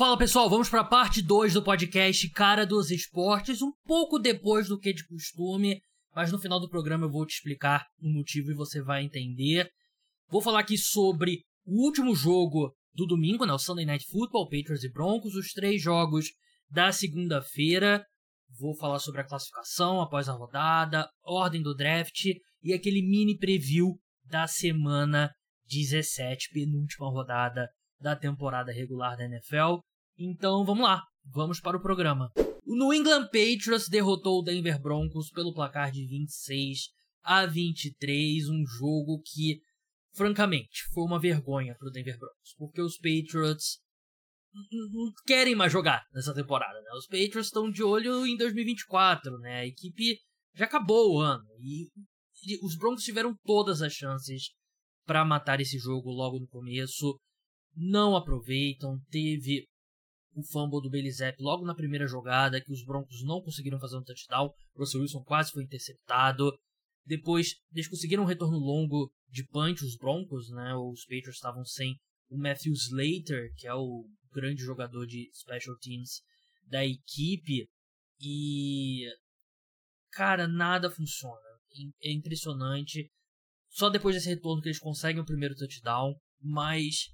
Fala pessoal, vamos para a parte 2 do podcast Cara dos Esportes, um pouco depois do que de costume, mas no final do programa eu vou te explicar o motivo e você vai entender. Vou falar aqui sobre o último jogo do domingo, né, o Sunday Night Football, Patriots e Broncos, os três jogos da segunda-feira. Vou falar sobre a classificação após a rodada, ordem do draft e aquele mini preview da semana 17, penúltima rodada da temporada regular da NFL. Então vamos lá, vamos para o programa. O New England Patriots derrotou o Denver Broncos pelo placar de 26 a 23, um jogo que, francamente, foi uma vergonha para o Denver Broncos, porque os Patriots não querem mais jogar nessa temporada. Né? Os Patriots estão de olho em 2024, né? A equipe já acabou o ano e os Broncos tiveram todas as chances para matar esse jogo logo no começo. Não aproveitam. Teve o fumble do Zapp logo na primeira jogada, que os Broncos não conseguiram fazer um touchdown. Russell Wilson quase foi interceptado. Depois, eles conseguiram um retorno longo de punch, os Broncos, né? Os Patriots estavam sem o Matthew Slater, que é o grande jogador de special teams da equipe. E. Cara, nada funciona. É impressionante. Só depois desse retorno que eles conseguem o primeiro touchdown. Mas.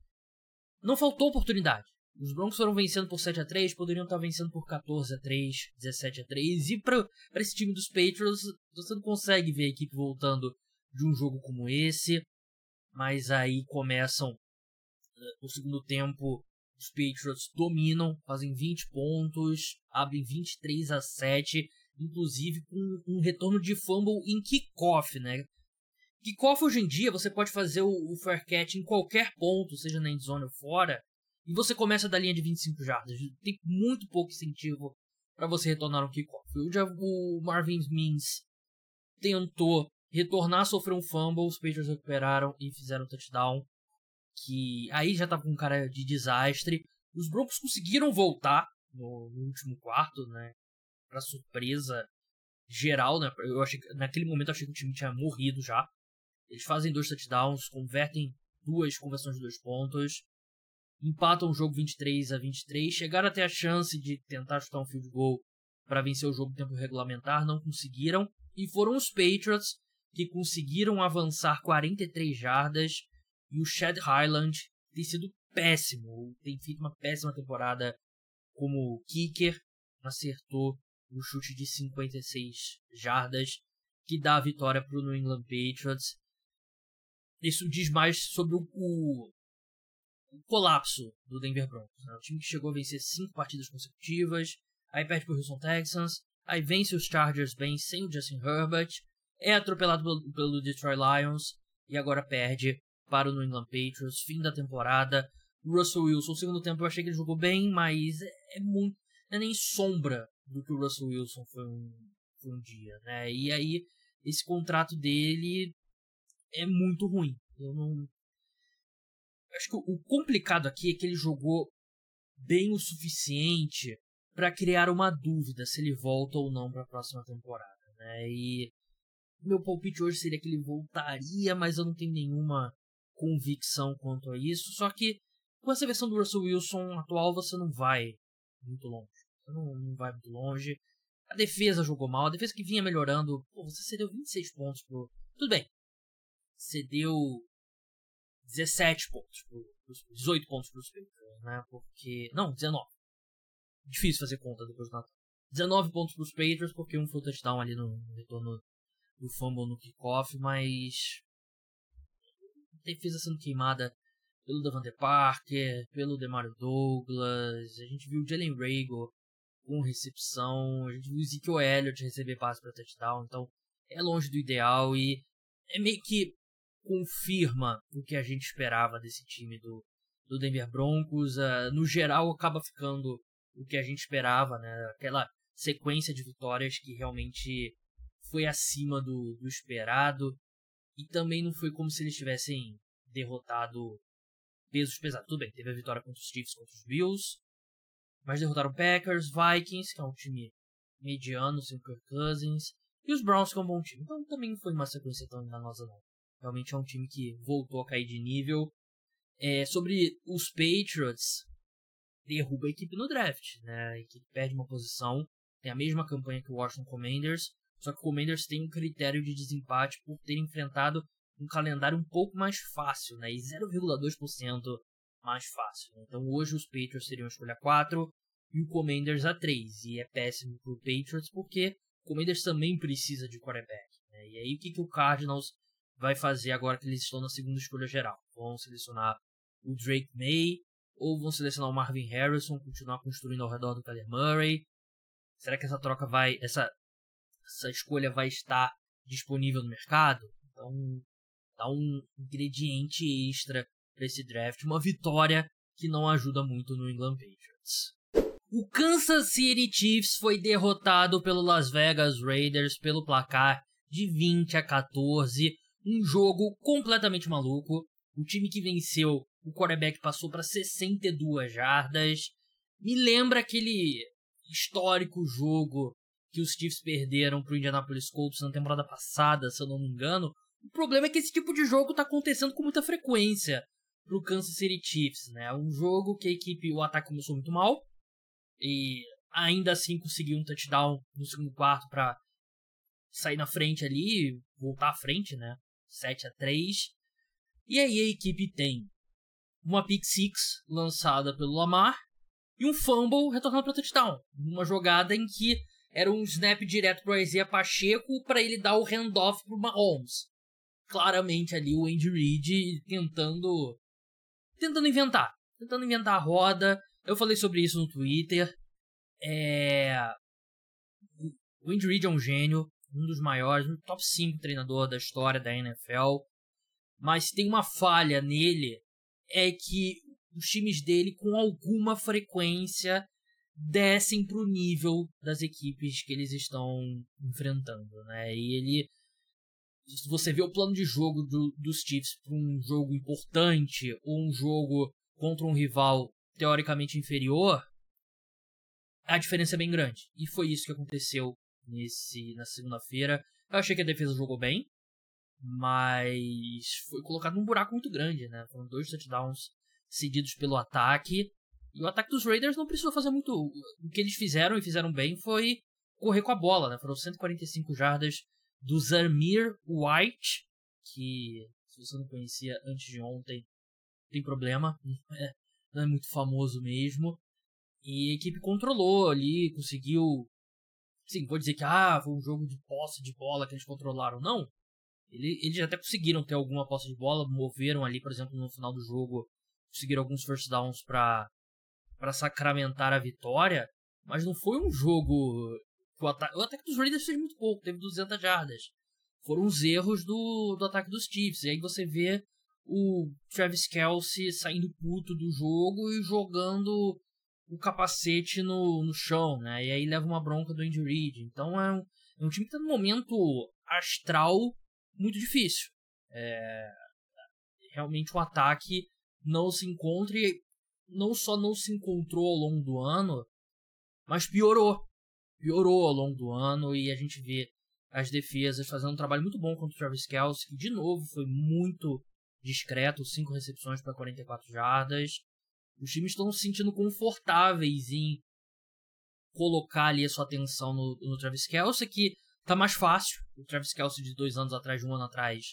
Não faltou oportunidade. Os Broncos foram vencendo por 7 a 3 poderiam estar vencendo por 14 a 3 17 a 3 E para esse time dos Patriots, você não consegue ver a equipe voltando de um jogo como esse. Mas aí começam no segundo tempo, os Patriots dominam, fazem 20 pontos, abrem 23 a 7, inclusive com um retorno de fumble em kickoff, né? Kickoff hoje em dia você pode fazer o, o fair catch em qualquer ponto, seja na endzone ou fora, e você começa da linha de 25 jardas. Tem muito pouco incentivo para você retornar um kickoff. O, o Marvin Mims tentou retornar, sofreu um fumble, os Patriots recuperaram e fizeram um touchdown que aí já tava com um cara de desastre. Os Broncos conseguiram voltar no, no último quarto, né? Pra surpresa geral, né? Eu achei, naquele momento eu achei que o time tinha morrido já. Eles fazem dois touchdowns, convertem duas conversões de dois pontos, empatam o jogo 23 a 23, chegaram até a chance de tentar chutar um field goal para vencer o jogo em tempo regulamentar, não conseguiram, e foram os Patriots que conseguiram avançar 43 jardas e o Chad Highland tem sido péssimo, tem feito uma péssima temporada como kicker, acertou o chute de 56 jardas, que dá a vitória para o New England Patriots. Isso diz mais sobre o, o, o colapso do Denver Broncos. Né? O time que chegou a vencer cinco partidas consecutivas, aí perde para o Houston Texans, aí vence os Chargers bem sem o Justin Herbert, é atropelado pelo, pelo Detroit Lions e agora perde para o New England Patriots, fim da temporada. Russell Wilson, no segundo tempo eu achei que ele jogou bem, mas é, é muito. Não é nem sombra do que o Russell Wilson foi um, foi um dia, né? E aí, esse contrato dele é muito ruim. Eu não. Acho que o complicado aqui é que ele jogou bem o suficiente para criar uma dúvida se ele volta ou não para a próxima temporada, né? E meu palpite hoje seria que ele voltaria, mas eu não tenho nenhuma convicção quanto a isso. Só que com essa versão do Russell Wilson atual você não vai muito longe. Você não, não vai muito longe. A defesa jogou mal, a defesa que vinha melhorando. Pô, você cedeu 26 pontos pro. Tudo bem. Cedeu 17 pontos pro, 18 pontos pros Patriots, né? Porque. Não, 19. Difícil fazer conta depois do Natal. 19 pontos pros Patriots, porque um foi touchdown ali no, no retorno do fumble no kickoff, mas defesa sendo queimada pelo Davante Parker, pelo Demario Douglas, a gente viu o Jalen Rago com recepção, a gente viu o Ezekiel Elliott receber passe para touchdown, então é longe do ideal e é meio que confirma o que a gente esperava desse time do, do Denver Broncos. Uh, no geral, acaba ficando o que a gente esperava, né? Aquela sequência de vitórias que realmente foi acima do, do esperado. E também não foi como se eles tivessem derrotado pesos pesados. Tudo bem, teve a vitória contra os Chiefs, contra os Bills. Mas derrotaram Packers, Vikings, que é um time mediano, sem Kirk Cousins. E os Browns, que é um bom time. Então também não foi uma sequência tão enganosa, não. Realmente é um time que voltou a cair de nível. É, sobre os Patriots, derruba a equipe no draft, né? A equipe perde uma posição, tem a mesma campanha que o Washington Commanders, só que o Commanders tem um critério de desempate por ter enfrentado um calendário um pouco mais fácil, né? E 0,2% mais fácil. Então hoje os Patriots teriam a escolha 4 e o Commanders a 3. E é péssimo pro Patriots porque o Commanders também precisa de quarterback. Né? E aí o que, que o Cardinals vai fazer agora que eles estão na segunda escolha geral? Vão selecionar o Drake May ou vão selecionar o Marvin Harrison, continuar construindo ao redor do Kyler Murray? Será que essa troca vai, essa essa escolha vai estar disponível no mercado? Então, dá um ingrediente extra para esse draft, uma vitória que não ajuda muito no England Patriots. O Kansas City Chiefs foi derrotado pelo Las Vegas Raiders pelo placar de 20 a 14, um jogo completamente maluco. O time que venceu, o quarterback passou para 62 jardas. Me lembra aquele histórico jogo que os Chiefs perderam para o Indianapolis Colts na temporada passada, se eu não me engano. O problema é que esse tipo de jogo está acontecendo com muita frequência pro Kansas City Chiefs, né? Um jogo que a equipe, o ataque começou muito mal e ainda assim conseguiu um touchdown no segundo quarto para sair na frente ali, voltar à frente, né? 7 a 3. E aí a equipe tem uma pick six lançada pelo Lamar e um fumble retornado para touchdown, uma jogada em que era um snap direto para Isaiah Pacheco para ele dar o handoff para Mahomes. Claramente ali o Andy Reid tentando tentando inventar. Tentando inventar a roda. Eu falei sobre isso no Twitter. É... O Andy Reid é um gênio, um dos maiores, um top 5 treinador da história da NFL. Mas tem uma falha nele, é que os times dele com alguma frequência descem para o nível das equipes que eles estão enfrentando, né? E ele se você vê o plano de jogo do, dos Chiefs para um jogo importante ou um jogo contra um rival teoricamente inferior, a diferença é bem grande. E foi isso que aconteceu nesse na segunda-feira. Eu achei que a defesa jogou bem, mas foi colocado num buraco muito grande, né? Foram dois touchdowns cedidos pelo ataque. E o ataque dos Raiders não precisou fazer muito. O que eles fizeram e fizeram bem foi correr com a bola, né? Foram 145 jardas do Zarmir White, que se você não conhecia antes de ontem, tem problema, é, não é muito famoso mesmo. E a equipe controlou ali, conseguiu. Sim, vou dizer que ah, foi um jogo de posse de bola que eles controlaram. Não. Ele, eles até conseguiram ter alguma posse de bola, moveram ali, por exemplo, no final do jogo, conseguiram alguns first downs para para sacramentar a vitória, mas não foi um jogo o, ata o ataque dos Raiders fez muito pouco, teve 200 jardas. Foram os erros do, do ataque dos Chiefs. E aí você vê o Travis Kelsey saindo puto do jogo e jogando o capacete no, no chão, né? E aí leva uma bronca do Andy Reid. Então é um, é um time que tá num momento astral muito difícil. É, realmente o ataque não se encontra e não só não se encontrou ao longo do ano, mas piorou piorou ao longo do ano e a gente vê as defesas fazendo um trabalho muito bom contra o Travis Kelce, que de novo foi muito discreto, 5 recepções para 44 jardas. Os times estão se sentindo confortáveis em colocar ali a sua atenção no, no Travis Kelce, que tá mais fácil. O Travis Kelce de dois anos atrás, de um ano atrás,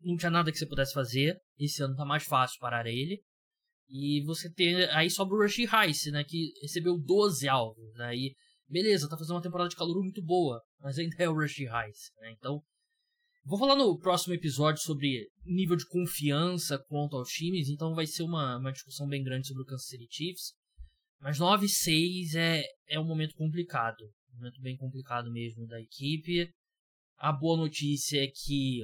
não tinha nada que você pudesse fazer. Esse ano tá mais fácil parar ele. E você tem. Aí sobra o Rushy Rice, né? Que recebeu 12 alvos. Aí né, beleza, tá fazendo uma temporada de calor muito boa, mas ainda é o Rush Highs, né? Então, vou falar no próximo episódio sobre nível de confiança quanto aos times, então vai ser uma, uma discussão bem grande sobre o Kansas City Chiefs. Mas 9-6 é, é um momento complicado, um momento bem complicado mesmo da equipe. A boa notícia é que,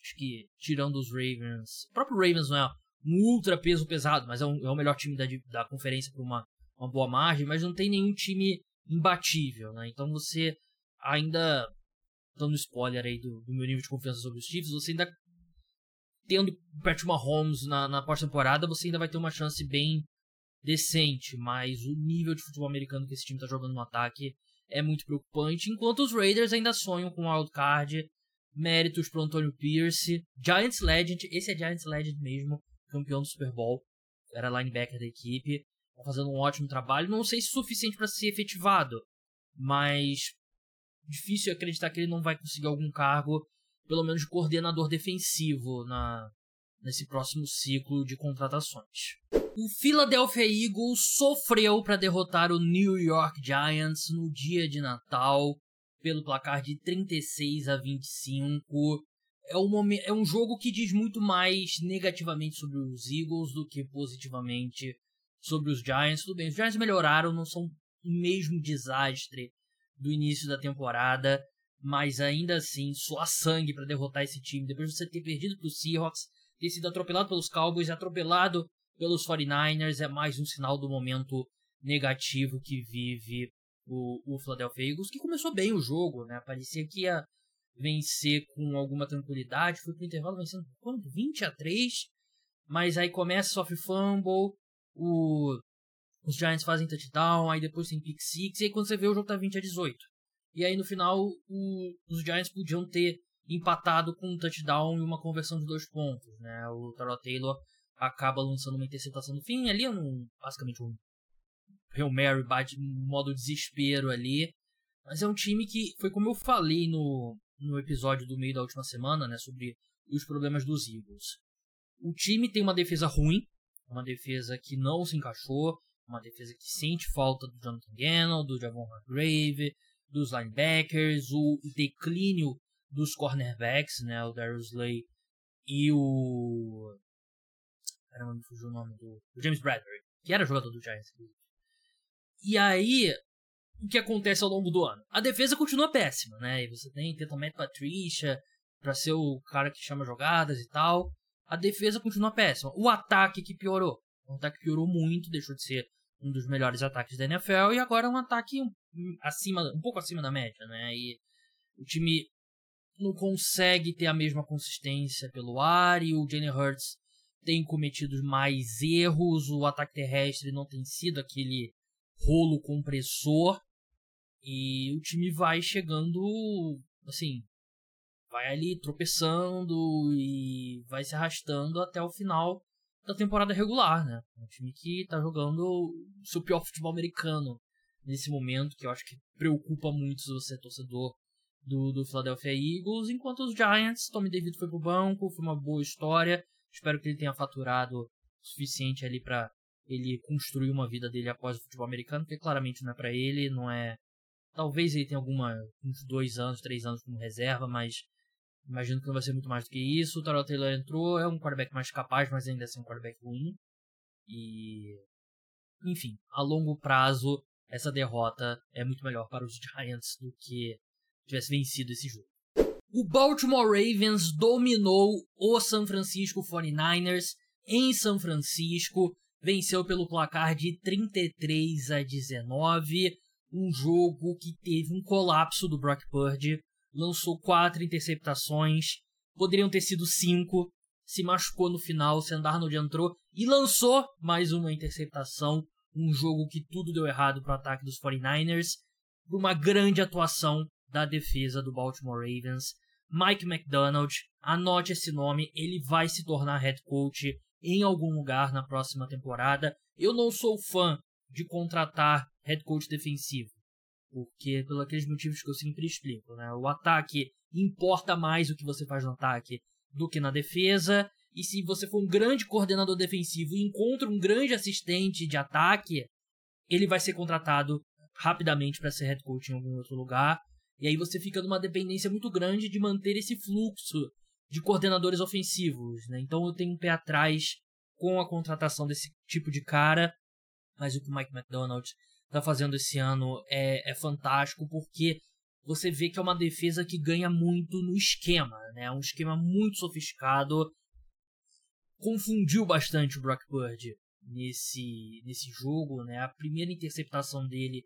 acho que tirando os Ravens, o próprio Ravens não é um ultra peso pesado, mas é, um, é o melhor time da, da conferência por uma, uma boa margem, mas não tem nenhum time imbatível, né? Então você ainda dando spoiler aí do, do meu nível de confiança sobre os Chiefs, você ainda tendo Patrick Mahomes na, na pós-temporada, você ainda vai ter uma chance bem decente, mas o nível de futebol americano que esse time está jogando no ataque é muito preocupante, enquanto os Raiders ainda sonham com wildcard, méritos para Antonio Pierce, Giants Legend, esse é Giants Legend mesmo, campeão do Super Bowl, era linebacker da equipe, tá fazendo um ótimo trabalho. Não sei se suficiente para ser efetivado, mas difícil acreditar que ele não vai conseguir algum cargo, pelo menos de coordenador defensivo na nesse próximo ciclo de contratações. O Philadelphia Eagles sofreu para derrotar o New York Giants no dia de Natal pelo placar de 36 a 25. É um, momento, é um jogo que diz muito mais negativamente sobre os Eagles do que positivamente sobre os Giants. Tudo bem, os Giants melhoraram, não são o mesmo desastre do início da temporada, mas ainda assim, só sangue para derrotar esse time. Depois de você ter perdido para os Seahawks, ter sido atropelado pelos Cowboys atropelado pelos 49ers, é mais um sinal do momento negativo que vive o, o Philadelphia Eagles, que começou bem o jogo, né? Parecia que ia vencer com alguma tranquilidade, foi pro intervalo vencendo quanto? 20 a 3, mas aí começa sofre fumble, o, os Giants fazem touchdown, aí depois tem pick six, e aí quando você vê o jogo tá 20 a 18. E aí no final o, os Giants podiam ter empatado com um touchdown e uma conversão de dois pontos, né? O Tyrod Taylor acaba lançando uma interceptação no fim, ali é um, basicamente um Hail Mary bate modo desespero ali, mas é um time que foi como eu falei no, no episódio do meio da última semana, né, sobre os problemas dos Eagles. O time tem uma defesa ruim, uma defesa que não se encaixou, uma defesa que sente falta do Jonathan Gannon, do Javon Hargrave, dos linebackers, o declínio dos cornerbacks, né, o Darius Slay e o caramba, me fugiu o nome do, do James Bradbury, que era jogador do Giants. E aí, o que acontece ao longo do ano? A defesa continua péssima, né? E você tem tenta Matt Patricia para ser o cara que chama jogadas e tal. A defesa continua péssima. O ataque que piorou. O ataque piorou muito, deixou de ser um dos melhores ataques da NFL e agora um ataque acima, um pouco acima da média, né? E o time não consegue ter a mesma consistência pelo ar e o Jalen Hurts tem cometido mais erros, o ataque terrestre não tem sido aquele rolo compressor e o time vai chegando assim, vai ali tropeçando e vai se arrastando até o final da temporada regular, né? Um time que tá jogando seu pior futebol americano nesse momento, que eu acho que preocupa muito se você é torcedor do, do Philadelphia Eagles, enquanto os Giants, Tommy David foi pro banco, foi uma boa história, espero que ele tenha faturado o suficiente ali para ele construir uma vida dele após o futebol americano, porque claramente não é para ele, não é. Talvez ele tenha alguma uns dois anos, três anos como reserva, mas imagino que não vai ser muito mais do que isso. O Tarot Taylor entrou, é um quarterback mais capaz, mas ainda assim um quarterback ruim. E enfim, a longo prazo essa derrota é muito melhor para os Giants do que tivesse vencido esse jogo. O Baltimore Ravens dominou o San Francisco 49ers em São Francisco venceu pelo placar de 33 a 19, um jogo que teve um colapso do Brock Purdy, lançou quatro interceptações, poderiam ter sido cinco, se machucou no final, Sendarnold entrou e lançou mais uma interceptação, um jogo que tudo deu errado para o ataque dos 49ers, por uma grande atuação da defesa do Baltimore Ravens. Mike McDonald, anote esse nome, ele vai se tornar head coach em algum lugar na próxima temporada. Eu não sou fã de contratar head coach defensivo, porque pelos aqueles motivos que eu sempre explico, né? O ataque importa mais o que você faz no ataque do que na defesa. E se você for um grande coordenador defensivo e encontra um grande assistente de ataque, ele vai ser contratado rapidamente para ser head coach em algum outro lugar. E aí você fica numa dependência muito grande de manter esse fluxo de coordenadores ofensivos, né? Então eu tenho um pé atrás com a contratação desse tipo de cara, mas o que o Mike McDonald está fazendo esse ano é, é fantástico porque você vê que é uma defesa que ganha muito no esquema, né? É um esquema muito sofisticado. Confundiu bastante o Brock Purdy nesse, nesse jogo, né? A primeira interceptação dele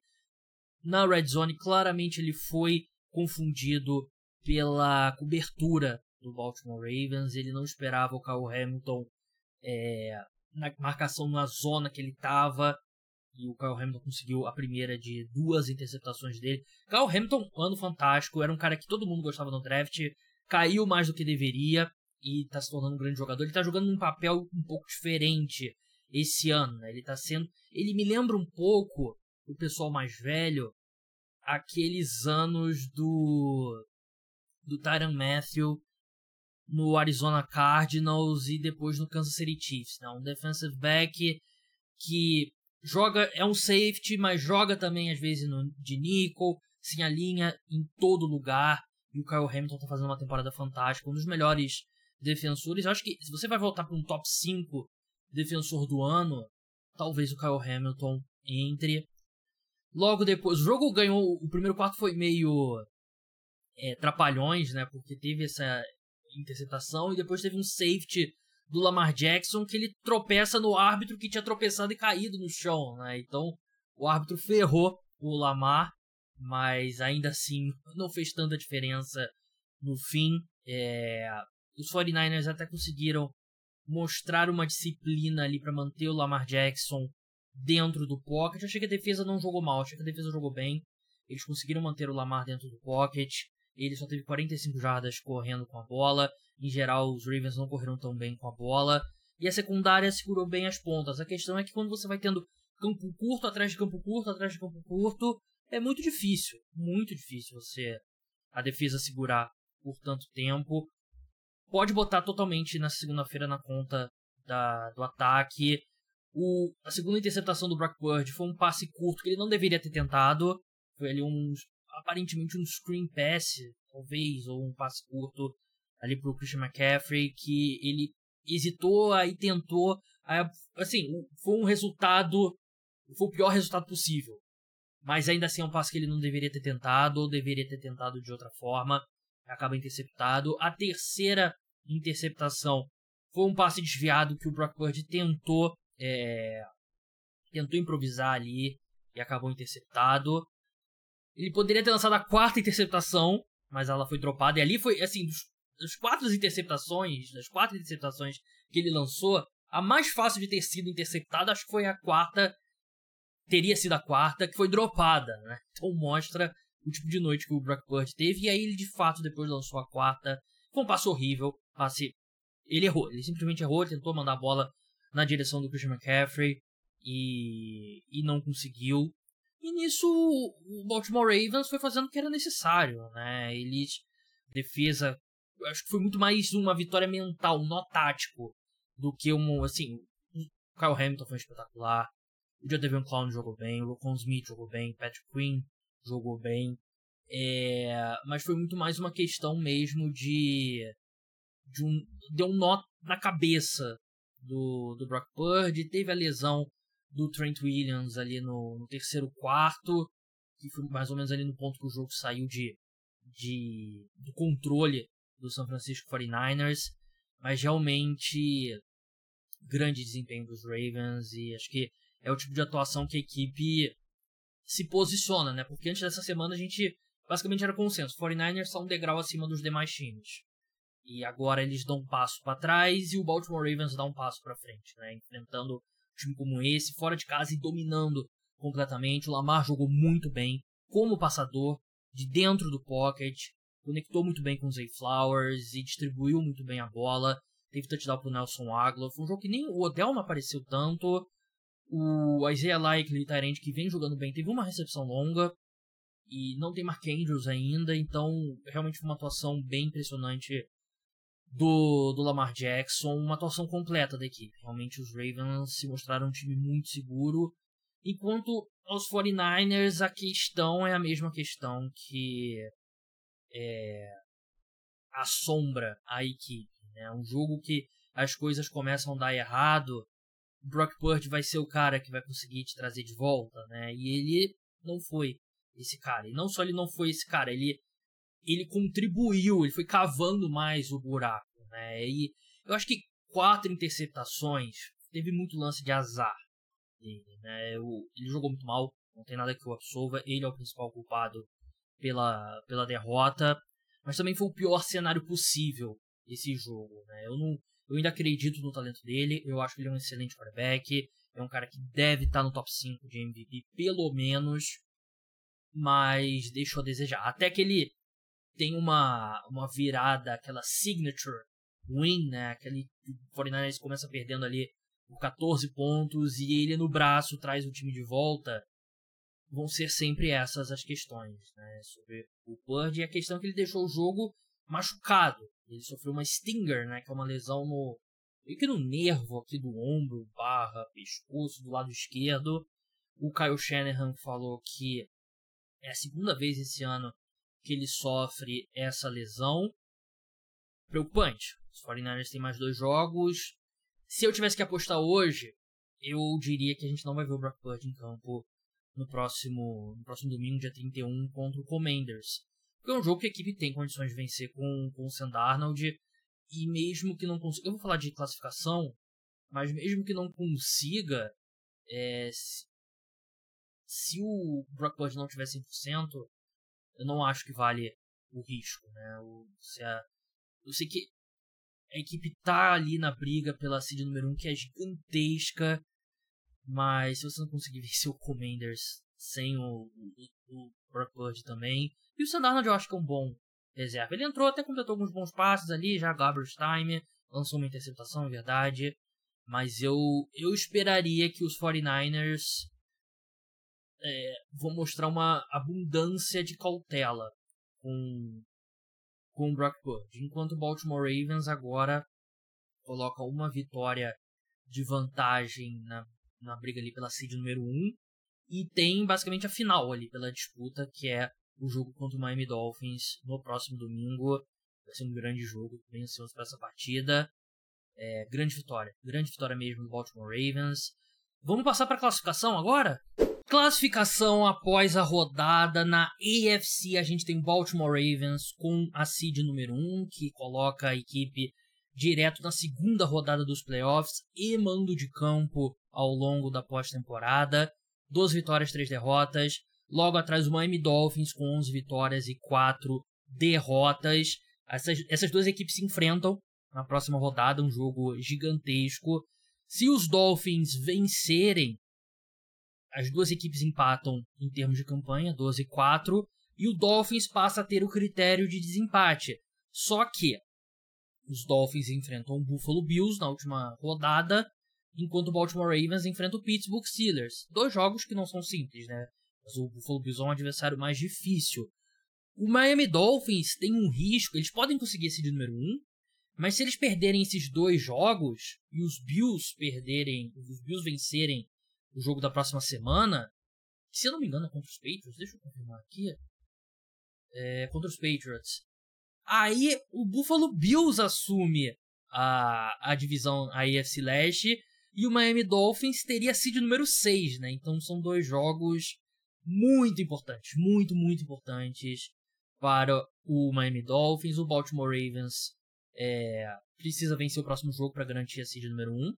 na red zone, claramente ele foi confundido pela cobertura do Baltimore Ravens. Ele não esperava o Kyle Hamilton é, na marcação na zona que ele estava. E o Kyle Hamilton conseguiu a primeira de duas interceptações dele. Kyle Hamilton, ano fantástico, era um cara que todo mundo gostava no draft, caiu mais do que deveria e está se tornando um grande jogador. Ele está jogando um papel um pouco diferente. esse ano, né? Ele tá sendo. Ele me lembra um pouco, o pessoal mais velho, aqueles anos do. do Tyron Matthew no Arizona Cardinals e depois no Kansas City Chiefs, né? Um defensive back que joga, é um safety, mas joga também às vezes no, de nickel, se alinha em todo lugar. E o Kyle Hamilton tá fazendo uma temporada fantástica, um dos melhores defensores. Eu acho que se você vai voltar para um top 5 defensor do ano, talvez o Kyle Hamilton entre. Logo depois, o jogo ganhou. O primeiro quarto foi meio é, trapalhões, né? Porque teve essa interceptação e depois teve um safety do Lamar Jackson que ele tropeça no árbitro que tinha tropeçado e caído no chão, né? Então o árbitro ferrou o Lamar, mas ainda assim não fez tanta diferença no fim. É... Os 49ers até conseguiram mostrar uma disciplina ali para manter o Lamar Jackson dentro do pocket. Achei que a defesa não jogou mal, achei que a defesa jogou bem. Eles conseguiram manter o Lamar dentro do pocket. Ele só teve 45 jardas correndo com a bola. Em geral, os Ravens não correram tão bem com a bola. E a secundária segurou bem as pontas. A questão é que quando você vai tendo campo curto atrás de campo curto atrás de campo curto, é muito difícil. Muito difícil você a defesa segurar por tanto tempo. Pode botar totalmente na segunda-feira na conta da, do ataque. O, a segunda interceptação do Brock foi um passe curto que ele não deveria ter tentado. Foi ali um, aparentemente um screen pass, talvez, ou um passe curto ali pro Christian McCaffrey, que ele hesitou, aí tentou, aí, assim, foi um resultado, foi o pior resultado possível. Mas ainda assim é um passe que ele não deveria ter tentado, ou deveria ter tentado de outra forma, acaba interceptado. A terceira interceptação foi um passe desviado que o Brock Purdy tentou, é, tentou improvisar ali e acabou interceptado. Ele poderia ter lançado a quarta interceptação, mas ela foi dropada. E ali foi, assim, dos, das quatro interceptações, das quatro interceptações que ele lançou, a mais fácil de ter sido interceptada, acho que foi a quarta. Teria sido a quarta, que foi dropada, né? Então mostra o tipo de noite que o Brock Purdy teve. E aí ele, de fato, depois lançou a quarta. Foi um passo horrível. Passe... Ele errou, ele simplesmente errou, ele tentou mandar a bola na direção do Christian McCaffrey e, e não conseguiu. E nisso o Baltimore Ravens foi fazendo o que era necessário, né? Eles defesa, acho que foi muito mais uma vitória mental, nó tático, do que um, assim, o Kyle Hamilton foi espetacular, o Jadavion Clown jogou bem, o Rocon Smith jogou bem, Patrick Quinn jogou bem, é, mas foi muito mais uma questão mesmo de, de um, deu um nó na cabeça do, do Brock Purdy, teve a lesão do Trent Williams ali no, no, terceiro quarto, que foi mais ou menos ali no ponto que o jogo saiu de, de do controle do San Francisco 49ers, mas realmente grande desempenho dos Ravens e acho que é o tipo de atuação que a equipe se posiciona, né? Porque antes dessa semana a gente basicamente era consenso, 49ers são um degrau acima dos demais times. E agora eles dão um passo para trás e o Baltimore Ravens dá um passo para frente, né? Enfrentando time como esse, fora de casa e dominando completamente. O Lamar jogou muito bem como passador, de dentro do pocket, conectou muito bem com o Zay Flowers e distribuiu muito bem a bola. Teve touchdown pro Nelson Aguilar. Foi um jogo que nem o não apareceu tanto. O Isaiah Likely, Tyrant, que vem jogando bem, teve uma recepção longa. E não tem Mark Andrews ainda, então realmente foi uma atuação bem impressionante do, do Lamar Jackson, uma atuação completa da equipe. Realmente os Ravens se mostraram um time muito seguro, enquanto aos 49ers a questão é a mesma questão que é, assombra a equipe. Né? Um jogo que as coisas começam a dar errado, Brock Purdy vai ser o cara que vai conseguir te trazer de volta, né? E ele não foi esse cara. E não só ele não foi esse cara, ele ele contribuiu, ele foi cavando mais o buraco, né? E eu acho que quatro interceptações, teve muito lance de azar dele, né? ele jogou muito mal, não tem nada que o absolva, ele é o principal culpado pela, pela derrota, mas também foi o pior cenário possível esse jogo, né? Eu não eu ainda acredito no talento dele, eu acho que ele é um excelente quarterback, é um cara que deve estar no top 5 de MVP pelo menos, mas deixou a desejar. Até que ele tem uma, uma virada, aquela signature win, né? Aquele 49ers começa perdendo ali por 14 pontos e ele no braço traz o time de volta, vão ser sempre essas as questões, né? Sobre o Purdy e a questão que ele deixou o jogo machucado. Ele sofreu uma stinger, né? Que é uma lesão no meio que no nervo aqui do ombro, barra, pescoço, do lado esquerdo. O Kyle Shanahan falou que é a segunda vez esse ano que ele sofre essa lesão. Preocupante. Os 49ers têm mais dois jogos. Se eu tivesse que apostar hoje, eu diria que a gente não vai ver o Brock Purdy em campo no próximo, no próximo domingo, dia 31, contra o Commanders. Porque é um jogo que a equipe tem condições de vencer com, com o Sand Arnold. E mesmo que não consiga. Eu vou falar de classificação, mas mesmo que não consiga. É, se, se o Brock Purdy não tiver 100%, eu não acho que vale o risco. Né? O, se a, eu sei que a equipe tá ali na briga pela seed número 1, que é gigantesca. Mas se você não conseguir vencer o Commanders sem o, o, o Brock Purdy também. E o Sandarnold eu acho que é um bom reserva. Ele entrou, até completou alguns bons passes ali, já garbage time, lançou uma interceptação, é verdade. Mas eu, eu esperaria que os 49ers é, vão mostrar uma abundância de cautela com, com o Brock Purdy. Enquanto o Baltimore Ravens agora coloca uma vitória de vantagem na, na briga ali pela seed número 1 e tem basicamente a final ali pela disputa, que é o jogo contra o Miami Dolphins no próximo domingo. Vai ser um grande jogo, bem ansioso para essa partida. É, grande vitória, grande vitória mesmo do Baltimore Ravens. Vamos passar para a classificação agora? Classificação após a rodada na AFC, a gente tem Baltimore Ravens com a seed número 1, que coloca a equipe direto na segunda rodada dos playoffs e mando de campo ao longo da pós-temporada. Duas vitórias, três derrotas. Logo atrás, o Miami Dolphins com 11 vitórias e 4 derrotas. Essas, essas duas equipes se enfrentam na próxima rodada, um jogo gigantesco. Se os Dolphins vencerem, as duas equipes empatam em termos de campanha, 12 e 4, e o Dolphins passa a ter o critério de desempate. Só que os Dolphins enfrentam o Buffalo Bills na última rodada, enquanto o Baltimore Ravens enfrenta o Pittsburgh Steelers. Dois jogos que não são simples, né? Mas o Buffalo Bills é um adversário mais difícil. O Miami Dolphins tem um risco, eles podem conseguir esse de número 1, um, mas se eles perderem esses dois jogos e os Bills perderem, os Bills vencerem o jogo da próxima semana, se eu não me engano é contra os Patriots, deixa eu confirmar aqui. É, contra os Patriots. Aí o Buffalo Bills assume a, a divisão AFC Leste e o Miami Dolphins teria sido número 6, né? Então são dois jogos muito importantes, muito, muito importantes para o Miami Dolphins. O Baltimore Ravens é, precisa vencer o próximo jogo para garantir a seed número 1.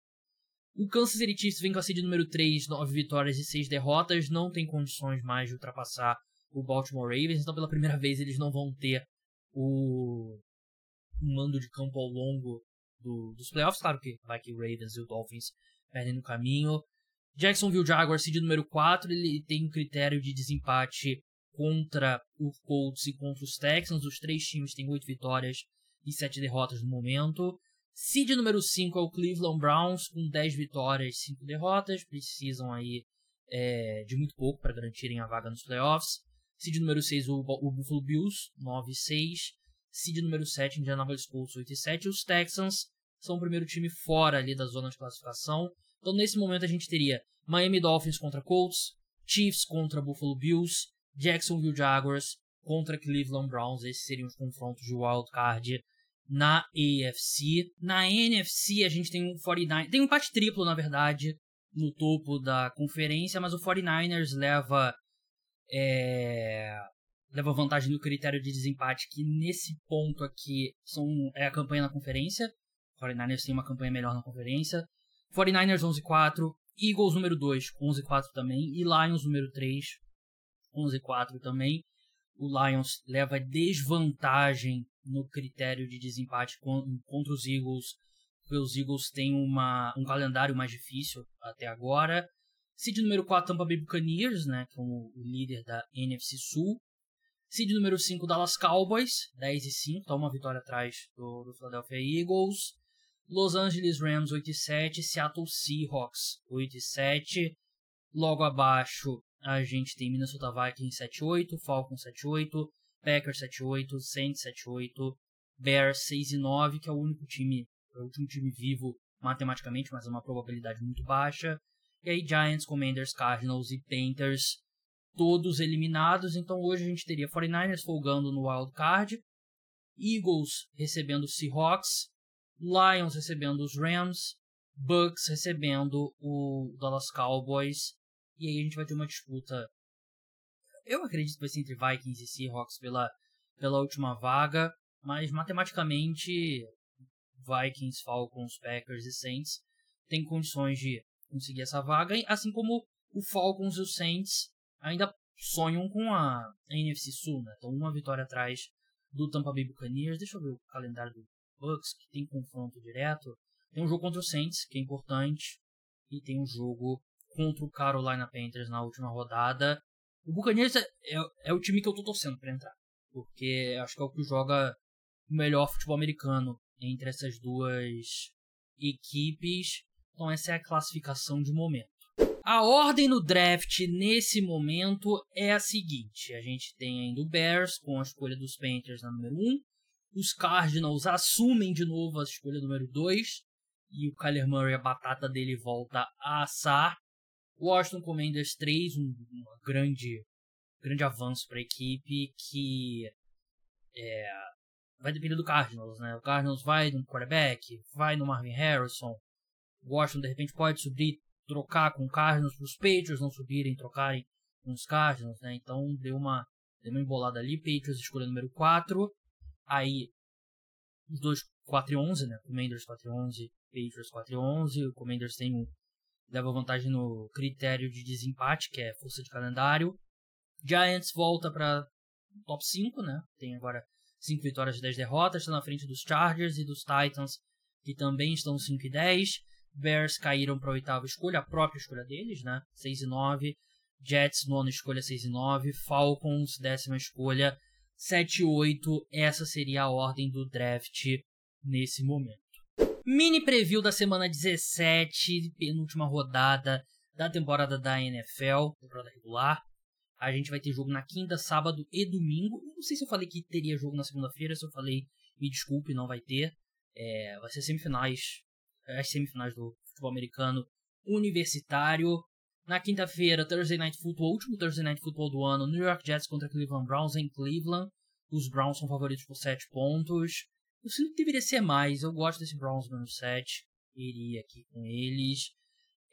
O Kansas City Chiefs vem com a seed número 3, 9 vitórias e 6 derrotas, não tem condições mais de ultrapassar o Baltimore Ravens, então pela primeira vez eles não vão ter o, mando de campo ao longo do, dos playoffs. Claro que vai que o Ravens e o Dolphins perdem no caminho. Jacksonville Jaguars, seed número 4, ele tem um critério de desempate contra o Colts e contra os Texans. Os três times têm 8 vitórias e 7 derrotas no momento. Seed número 5 é o Cleveland Browns, com 10 vitórias e 5 derrotas. Precisam aí é, de muito pouco para garantirem a vaga nos playoffs. Seed número 6, o, o Buffalo Bills, 9 e 6. Seed número 7, Indianapolis Colts 8 e 7. Os Texans são o primeiro time fora ali da zona de classificação. Então nesse momento a gente teria Miami Dolphins contra Colts, Chiefs contra Buffalo Bills, Jacksonville Jaguars contra Cleveland Browns. Esses seriam os confrontos de wild card na AFC. Na NFC a gente tem um 49 tem um empate triplo na verdade no topo da conferência, mas o 49ers leva é, leva vantagem no critério de desempate, que nesse ponto aqui são, é a campanha na conferência. O 49ers tem uma campanha melhor na conferência. 49ers 11-4, Eagles número 2, 11-4 também, e Lions número 3, 11-4 também. O Lions leva desvantagem no critério de desempate contra os Eagles, porque os Eagles têm uma, um calendário mais difícil até agora. Seed número 4, Tampa Bay Buccaneers, né, como o líder da NFC Sul. Seed número 5, Dallas Cowboys, 10 e 5, tá uma vitória atrás do, do Philadelphia Eagles. Los Angeles Rams 8 e 7, Seattle Seahawks 8 e 7. Logo abaixo a gente tem Minnesota Vikings 7 e 8, Falcons 7 e 8, Packers 7 e 8, Saints 7 e 8, Bears 6 e 9, que é o único time, é o último time vivo matematicamente, mas é uma probabilidade muito baixa. E aí Giants, Commanders, Cardinals e Panthers todos eliminados. Então hoje a gente teria 49ers folgando no wild card, Eagles recebendo os Seahawks, Lions recebendo os Rams, Bucks recebendo o Dallas Cowboys. E aí a gente vai ter uma disputa. Eu acredito que vai ser entre Vikings e Seahawks pela, pela última vaga, mas matematicamente Vikings, Falcons, Packers e Saints têm condições de conseguir essa vaga, assim como o Falcons e o Saints ainda sonham com a NFC Sul, né? Uma vitória atrás do Tampa Bay Buccaneers. Deixa eu ver o calendário do Bucks, que tem confronto direto. Tem um jogo contra o Saints, que é importante, e tem um jogo contra o Carolina Panthers na última rodada. O Buccaneers é, é, é o time que eu tô torcendo para entrar, porque acho que é o que joga o melhor futebol americano entre essas duas equipes. Então essa é a classificação de momento. A ordem no draft nesse momento é a seguinte: a gente tem ainda o Bears com a escolha dos Panthers na número 1, os Cardinals assumem de novo a escolha número 2 e o Kyler Murray, a batata dele, volta a assar. Washington Commanders 3, um, um grande, grande avanço para a equipe que é, vai depender do Cardinals, né? O Cardinals vai no quarterback, vai no Marvin Harrison. O Washington de repente pode subir trocar com Cardinals para os Patriots não subirem, trocarem com os Cardinals, né? Então deu uma, deu uma embolada ali. Patriots escolha número 4. Aí os dois 4 e 11, né? Commanders 4 e 11, Patriots 4 e 11. O Commanders tem um, leva vantagem no critério de desempate, que é força de calendário. Giants volta para top 5, né? Tem agora 5 vitórias e 10 derrotas, está na frente dos Chargers e dos Titans, que também estão 5 e 10. Bears caíram para a oitava escolha, a própria escolha deles, né? 6 e 9. Jets, nona escolha, 6 e 9. Falcons, décima escolha, 7 e 8. Essa seria a ordem do draft nesse momento. Mini preview da semana 17, penúltima rodada da temporada da NFL, temporada regular. A gente vai ter jogo na quinta, sábado e domingo. Não sei se eu falei que teria jogo na segunda-feira, se eu falei, me desculpe, não vai ter. É, vai ser semifinais as semifinais do futebol americano universitário. Na quinta-feira, Thursday Night Football, último Thursday Night Football do ano, New York Jets contra Cleveland Browns em Cleveland. Os Browns são favoritos por 7 pontos. Eu sinto que deveria ser mais, eu gosto desse Browns menos 7. Iria aqui com eles.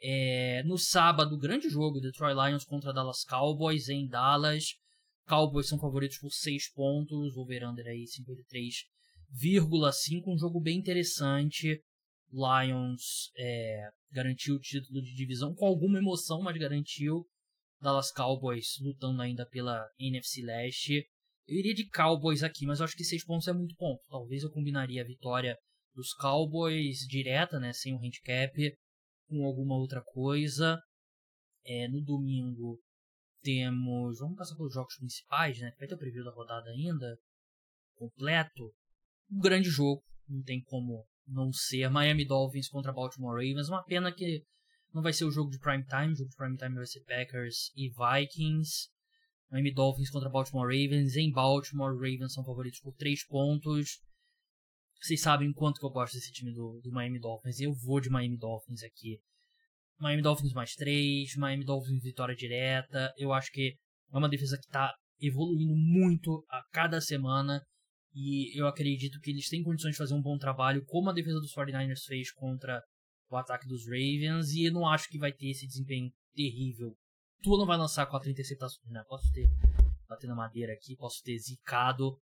É, no sábado, grande jogo, Detroit Lions contra Dallas Cowboys em Dallas. Cowboys são favoritos por 6 pontos, over-under aí 53,5, um jogo bem interessante. Lions é, garantiu o título de divisão com alguma emoção, mas garantiu. Dallas Cowboys lutando ainda pela NFC Leste. Eu iria de Cowboys aqui, mas eu acho que 6 pontos é muito ponto. Talvez eu combinaria a vitória dos Cowboys direta, né, sem o handicap, com alguma outra coisa. É, no domingo temos. Vamos passar pelos jogos principais, né? Vai ter o preview da rodada ainda. Completo. Um grande jogo. Não tem como não ser Miami Dolphins contra Baltimore Ravens. Uma pena que não vai ser o jogo de prime time. O jogo de prime time vai ser Packers e Vikings. Miami Dolphins contra Baltimore Ravens. Em Baltimore, Ravens são favoritos por 3 pontos. Vocês sabem quanto que eu gosto desse time do, do Miami Dolphins. Eu vou de Miami Dolphins aqui. Miami Dolphins mais 3, Miami Dolphins vitória direta. Eu acho que é uma defesa que está evoluindo muito a cada semana. E eu acredito que eles têm condições de fazer um bom trabalho, como a defesa dos 49ers fez contra o ataque dos Ravens. E eu não acho que vai ter esse desempenho terrível. Tu não vai lançar quatro interceptações, né? Posso ter batendo madeira aqui, posso ter zicado.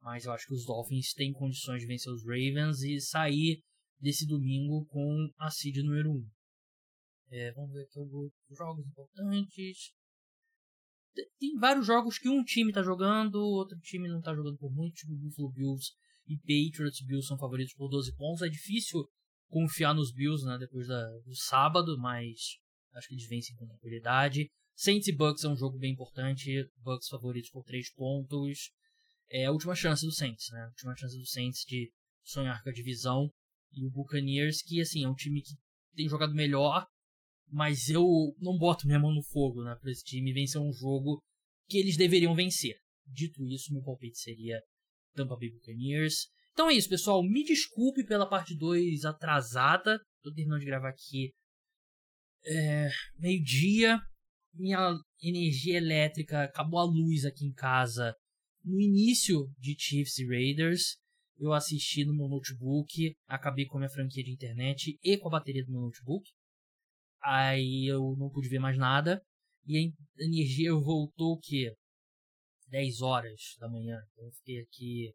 Mas eu acho que os Dolphins têm condições de vencer os Ravens e sair desse domingo com a seed número 1. É, vamos ver aqui os jogos importantes tem vários jogos que um time tá jogando, outro time não tá jogando por muito, tipo Buffalo Bills e Patriots. Bills são favoritos por 12 pontos. É difícil confiar nos Bills, né, depois da, do sábado, mas acho que eles vencem com tranquilidade. Saints e Bucks é um jogo bem importante, Bucks favoritos por 3 pontos. É a última chance do Saints, né? A última chance do Saints de sonhar com a divisão. E o Buccaneers, que assim, é um time que tem jogado melhor, mas eu não boto minha mão no fogo, né, pra esse time vencer um jogo que eles deveriam vencer. Dito isso, meu palpite seria Tampa Bay Buccaneers. Então é isso, pessoal. Me desculpe pela parte 2 atrasada. Tô terminando de gravar aqui é, meio-dia. Minha energia elétrica acabou a luz aqui em casa no início de Chiefs e Raiders. Eu assisti no meu notebook, acabei com a minha franquia de internet e com a bateria do meu notebook. Aí eu não pude ver mais nada. E a energia voltou o quê? 10 horas da manhã. Então eu fiquei aqui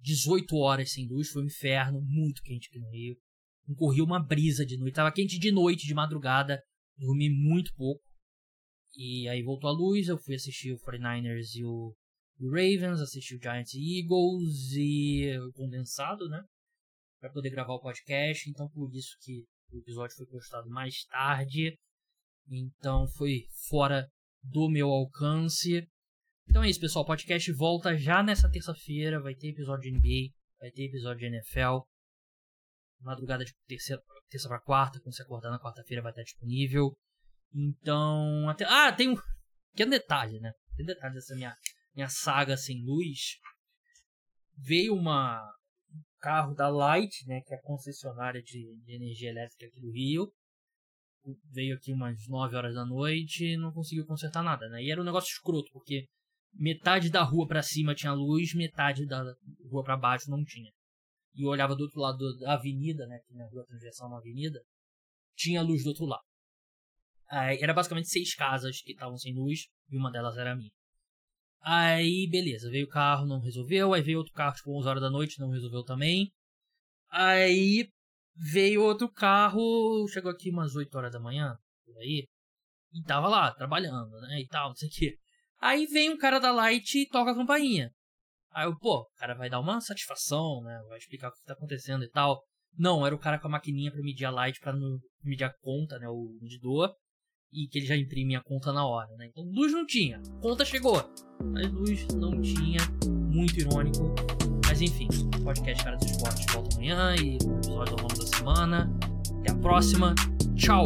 18 horas sem luz. Foi um inferno, muito quente aqui no Rio. Corri uma brisa de noite. Tava quente de noite, de madrugada. Dormi muito pouco. E aí voltou a luz. Eu fui assistir o 49ers e o, o Ravens. Assisti o Giants e Eagles. E o condensado, né? Pra poder gravar o podcast. Então por isso que o episódio foi postado mais tarde. Então foi fora do meu alcance. Então é isso, pessoal. O podcast volta já nessa terça-feira. Vai ter episódio de NBA, vai ter episódio de NFL. Madrugada de terça, terça para quarta, quando você acordar na quarta-feira vai estar disponível. Então, até ah, tem um pequeno detalhe, né? Tem um detalhe dessa minha minha saga sem luz. Veio uma um carro da Light, né, que é a concessionária de, de energia elétrica aqui do Rio veio aqui umas 9 horas da noite e não conseguiu consertar nada, né? E era um negócio escroto, porque metade da rua para cima tinha luz, metade da rua para baixo não tinha. E olhava do outro lado da avenida, né, que na rua transversal na avenida, tinha luz do outro lado. Aí, era basicamente seis casas que estavam sem luz e uma delas era a minha. Aí, beleza, veio o carro, não resolveu. Aí veio outro carro, tipo, 11 horas da noite, não resolveu também. Aí veio outro carro, chegou aqui umas 8 horas da manhã, por aí. E tava lá, trabalhando, né, e tal, não sei o que. Aí vem um cara da Light e toca a campainha. Aí eu, pô, o cara vai dar uma satisfação, né? Vai explicar o que tá acontecendo e tal. Não, era o cara com a maquininha para medir a light, para medir a conta, né? O medidor. E que ele já imprime a conta na hora, né? Então luz não tinha, conta chegou. Mas luz não tinha, muito irônico. Mas enfim, podcast Cara dos Esportes volta amanhã e com episódio ao longo da semana. Até a próxima, tchau!